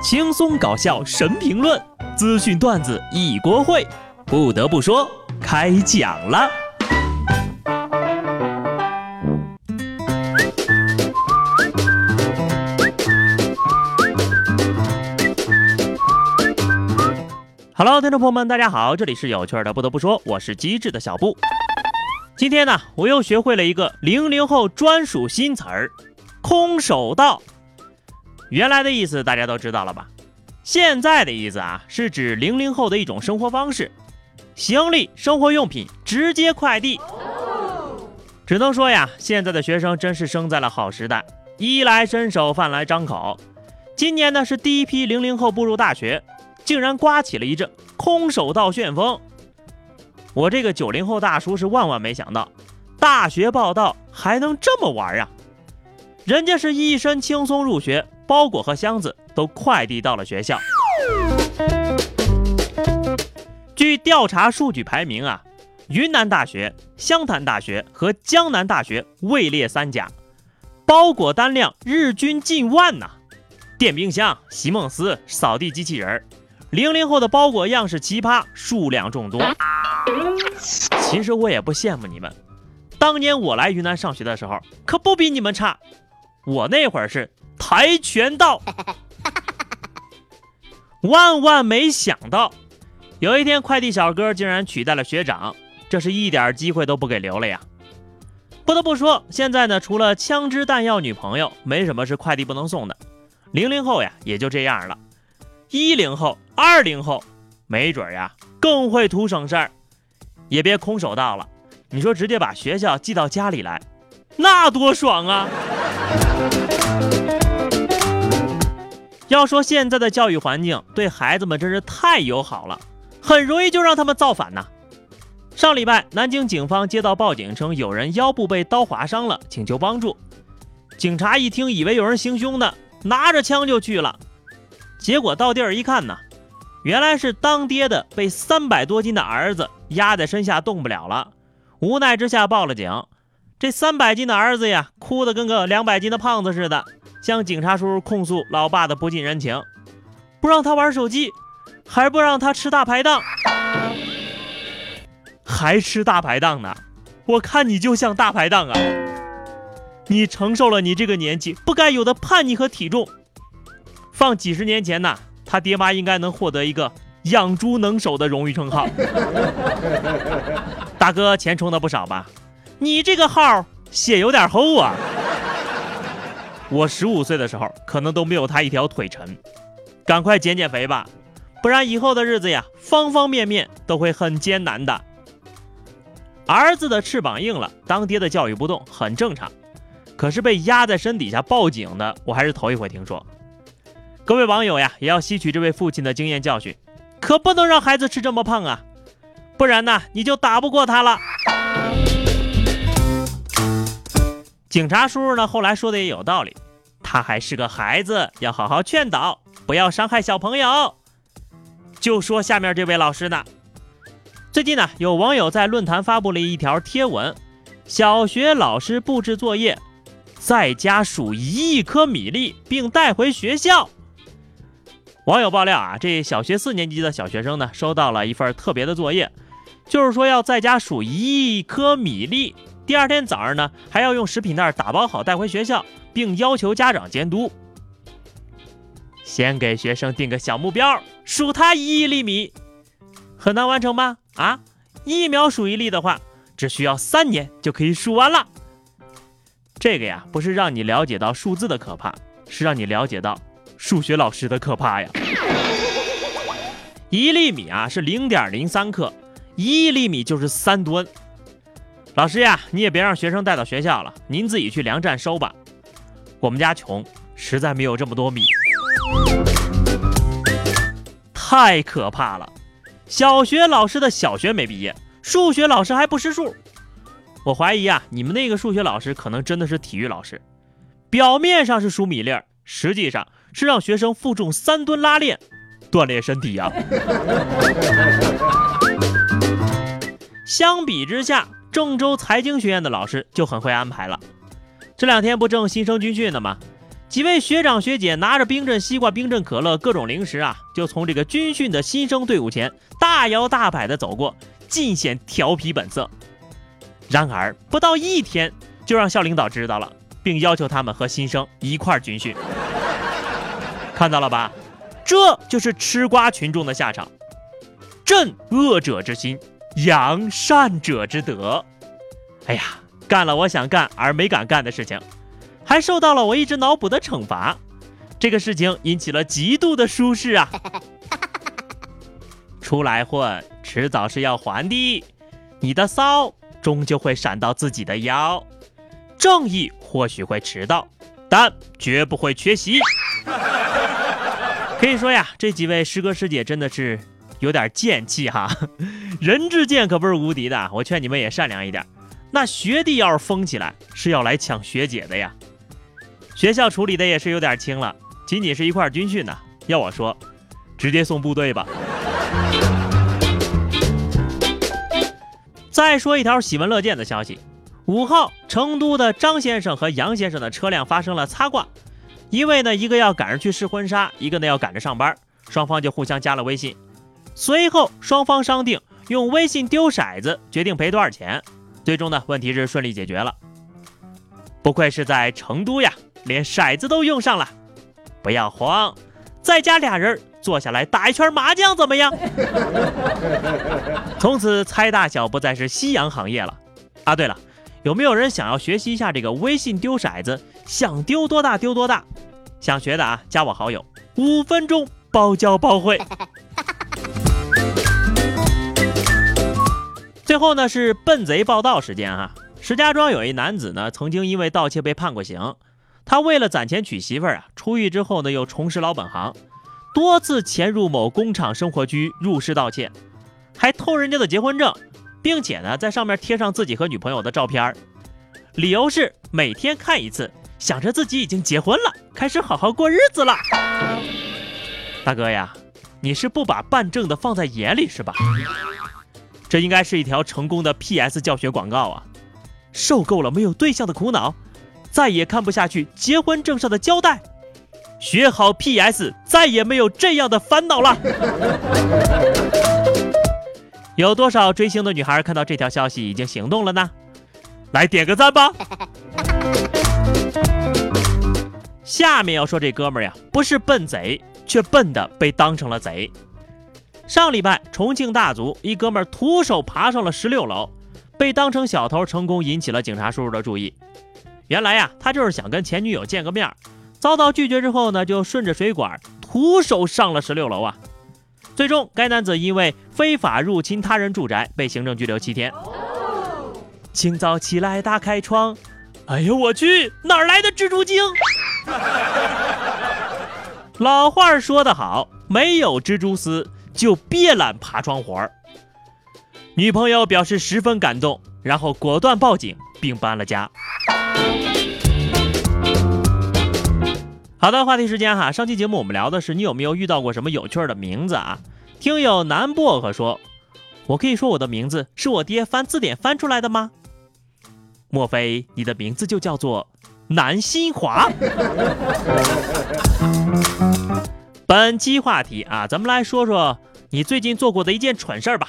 轻松搞笑神评论，资讯段子一锅烩。不得不说，开讲了。Hello，听众朋友们，大家好，这里是有趣的。不得不说，我是机智的小布。今天呢，我又学会了一个零零后专属新词儿——空手道。原来的意思大家都知道了吧？现在的意思啊，是指零零后的一种生活方式，行李、生活用品直接快递。只能说呀，现在的学生真是生在了好时代，衣来伸手，饭来张口。今年呢，是第一批零零后步入大学，竟然刮起了一阵空手道旋风。我这个九零后大叔是万万没想到，大学报道还能这么玩啊！人家是一身轻松入学。包裹和箱子都快递到了学校。据调查数据排名啊，云南大学、湘潭大学和江南大学位列三甲，包裹单量日均近万呐。电冰箱、席梦思、扫地机器人，零零后的包裹样式奇葩，数量众多。其实我也不羡慕你们，当年我来云南上学的时候，可不比你们差。我那会儿是。跆拳道，万万没想到，有一天快递小哥竟然取代了学长，这是一点机会都不给留了呀！不得不说，现在呢，除了枪支弹药、女朋友，没什么是快递不能送的。零零后呀，也就这样了。一零后、二零后，没准呀，更会图省事儿，也别空手道了。你说直接把学校寄到家里来，那多爽啊！要说现在的教育环境对孩子们真是太友好了，很容易就让他们造反呐。上礼拜，南京警方接到报警称有人腰部被刀划伤了，请求帮助。警察一听，以为有人行凶呢，拿着枪就去了。结果到地儿一看呢，原来是当爹的被三百多斤的儿子压在身下动不了了，无奈之下报了警。这三百斤的儿子呀，哭得跟个两百斤的胖子似的。向警察叔叔控诉老爸的不近人情，不让他玩手机，还不让他吃大排档，还吃大排档呢？我看你就像大排档啊！你承受了你这个年纪不该有的叛逆和体重。放几十年前呢，他爹妈应该能获得一个养猪能手的荣誉称号。大哥钱充的不少吧？你这个号血有点厚啊！我十五岁的时候，可能都没有他一条腿沉，赶快减减肥吧，不然以后的日子呀，方方面面都会很艰难的。儿子的翅膀硬了，当爹的教育不动，很正常。可是被压在身底下报警的，我还是头一回听说。各位网友呀，也要吸取这位父亲的经验教训，可不能让孩子吃这么胖啊，不然呢，你就打不过他了。警察叔叔呢？后来说的也有道理，他还是个孩子，要好好劝导，不要伤害小朋友。就说下面这位老师呢，最近呢，有网友在论坛发布了一条贴文：小学老师布置作业，在家数一亿颗米粒，并带回学校。网友爆料啊，这小学四年级的小学生呢，收到了一份特别的作业，就是说要在家数一亿颗米粒。第二天早上呢，还要用食品袋打包好带回学校，并要求家长监督。先给学生定个小目标，数他一亿粒米，很难完成吗？啊，一秒数一粒的话，只需要三年就可以数完了。这个呀，不是让你了解到数字的可怕，是让你了解到数学老师的可怕呀。一粒米啊是零点零三克，一亿粒米就是三吨。老师呀，你也别让学生带到学校了，您自己去粮站收吧。我们家穷，实在没有这么多米，太可怕了。小学老师的小学没毕业，数学老师还不识数。我怀疑啊，你们那个数学老师可能真的是体育老师，表面上是数米粒儿，实际上是让学生负重三吨拉练，锻炼身体呀。相比之下。郑州财经学院的老师就很会安排了。这两天不正新生军训呢吗？几位学长学姐拿着冰镇西瓜、冰镇可乐、各种零食啊，就从这个军训的新生队伍前大摇大摆地走过，尽显调皮本色。然而不到一天，就让校领导知道了，并要求他们和新生一块儿军训。看到了吧？这就是吃瓜群众的下场。振恶者之心，扬善者之德。哎呀，干了我想干而没敢干的事情。还受到了我一直脑补的惩罚，这个事情引起了极度的舒适啊！出来混，迟早是要还的。你的骚终究会闪到自己的腰，正义或许会迟到，但绝不会缺席。可以说呀，这几位师哥师姐真的是有点贱气哈，人质剑可不是无敌的。我劝你们也善良一点。那学弟要是疯起来，是要来抢学姐的呀。学校处理的也是有点轻了，仅仅是一块军训呢。要我说，直接送部队吧。再说一条喜闻乐见的消息：五号，成都的张先生和杨先生的车辆发生了擦挂，一位呢，一个要赶着去试婚纱，一个呢要赶着上班，双方就互相加了微信。随后双方商定用微信丢骰子，决定赔多少钱。最终呢，问题是顺利解决了。不愧是在成都呀！连骰子都用上了，不要慌，再加俩人坐下来打一圈麻将怎么样？从此猜大小不再是夕阳行业了。啊，对了，有没有人想要学习一下这个微信丢骰子？想丢多大丢多大？想学的啊，加我好友，五分钟包教包会。后呢是笨贼报道时间啊！石家庄有一男子呢，曾经因为盗窃被判过刑。他为了攒钱娶媳妇儿啊，出狱之后呢，又重拾老本行，多次潜入某工厂生活区入室盗窃，还偷人家的结婚证，并且呢，在上面贴上自己和女朋友的照片理由是每天看一次，想着自己已经结婚了，开始好好过日子了。大哥呀，你是不把办证的放在眼里是吧？这应该是一条成功的 PS 教学广告啊！受够了没有对象的苦恼。再也看不下去结婚证上的交代，学好 PS，再也没有这样的烦恼了。有多少追星的女孩看到这条消息已经行动了呢？来点个赞吧。下面要说这哥们儿呀，不是笨贼，却笨的被当成了贼。上礼拜重庆大足一哥们儿徒手爬上了十六楼，被当成小偷成功引起了警察叔叔的注意。原来呀，他就是想跟前女友见个面，遭到拒绝之后呢，就顺着水管徒手上了十六楼啊。最终，该男子因为非法入侵他人住宅被行政拘留七天。清早起来打开窗，哎呦我去，哪来的蜘蛛精？老话说得好，没有蜘蛛丝就别揽爬窗活儿。女朋友表示十分感动，然后果断报警并搬了家。好的，话题时间哈，上期节目我们聊的是你有没有遇到过什么有趣的名字啊？听友南薄荷说，我可以说我的名字是我爹翻字典翻出来的吗？莫非你的名字就叫做南新华？本期话题啊，咱们来说说你最近做过的一件蠢事儿吧。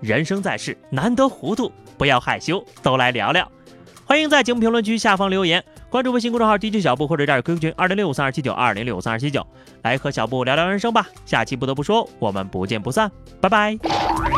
人生在世，难得糊涂，不要害羞，都来聊聊。欢迎在节目评论区下方留言。关注微信公众号 DJ 小布或者加入 QQ 群二零六五三二七九二零六五三二七九，来和小布聊聊人生吧。下期不得不说，我们不见不散，拜拜。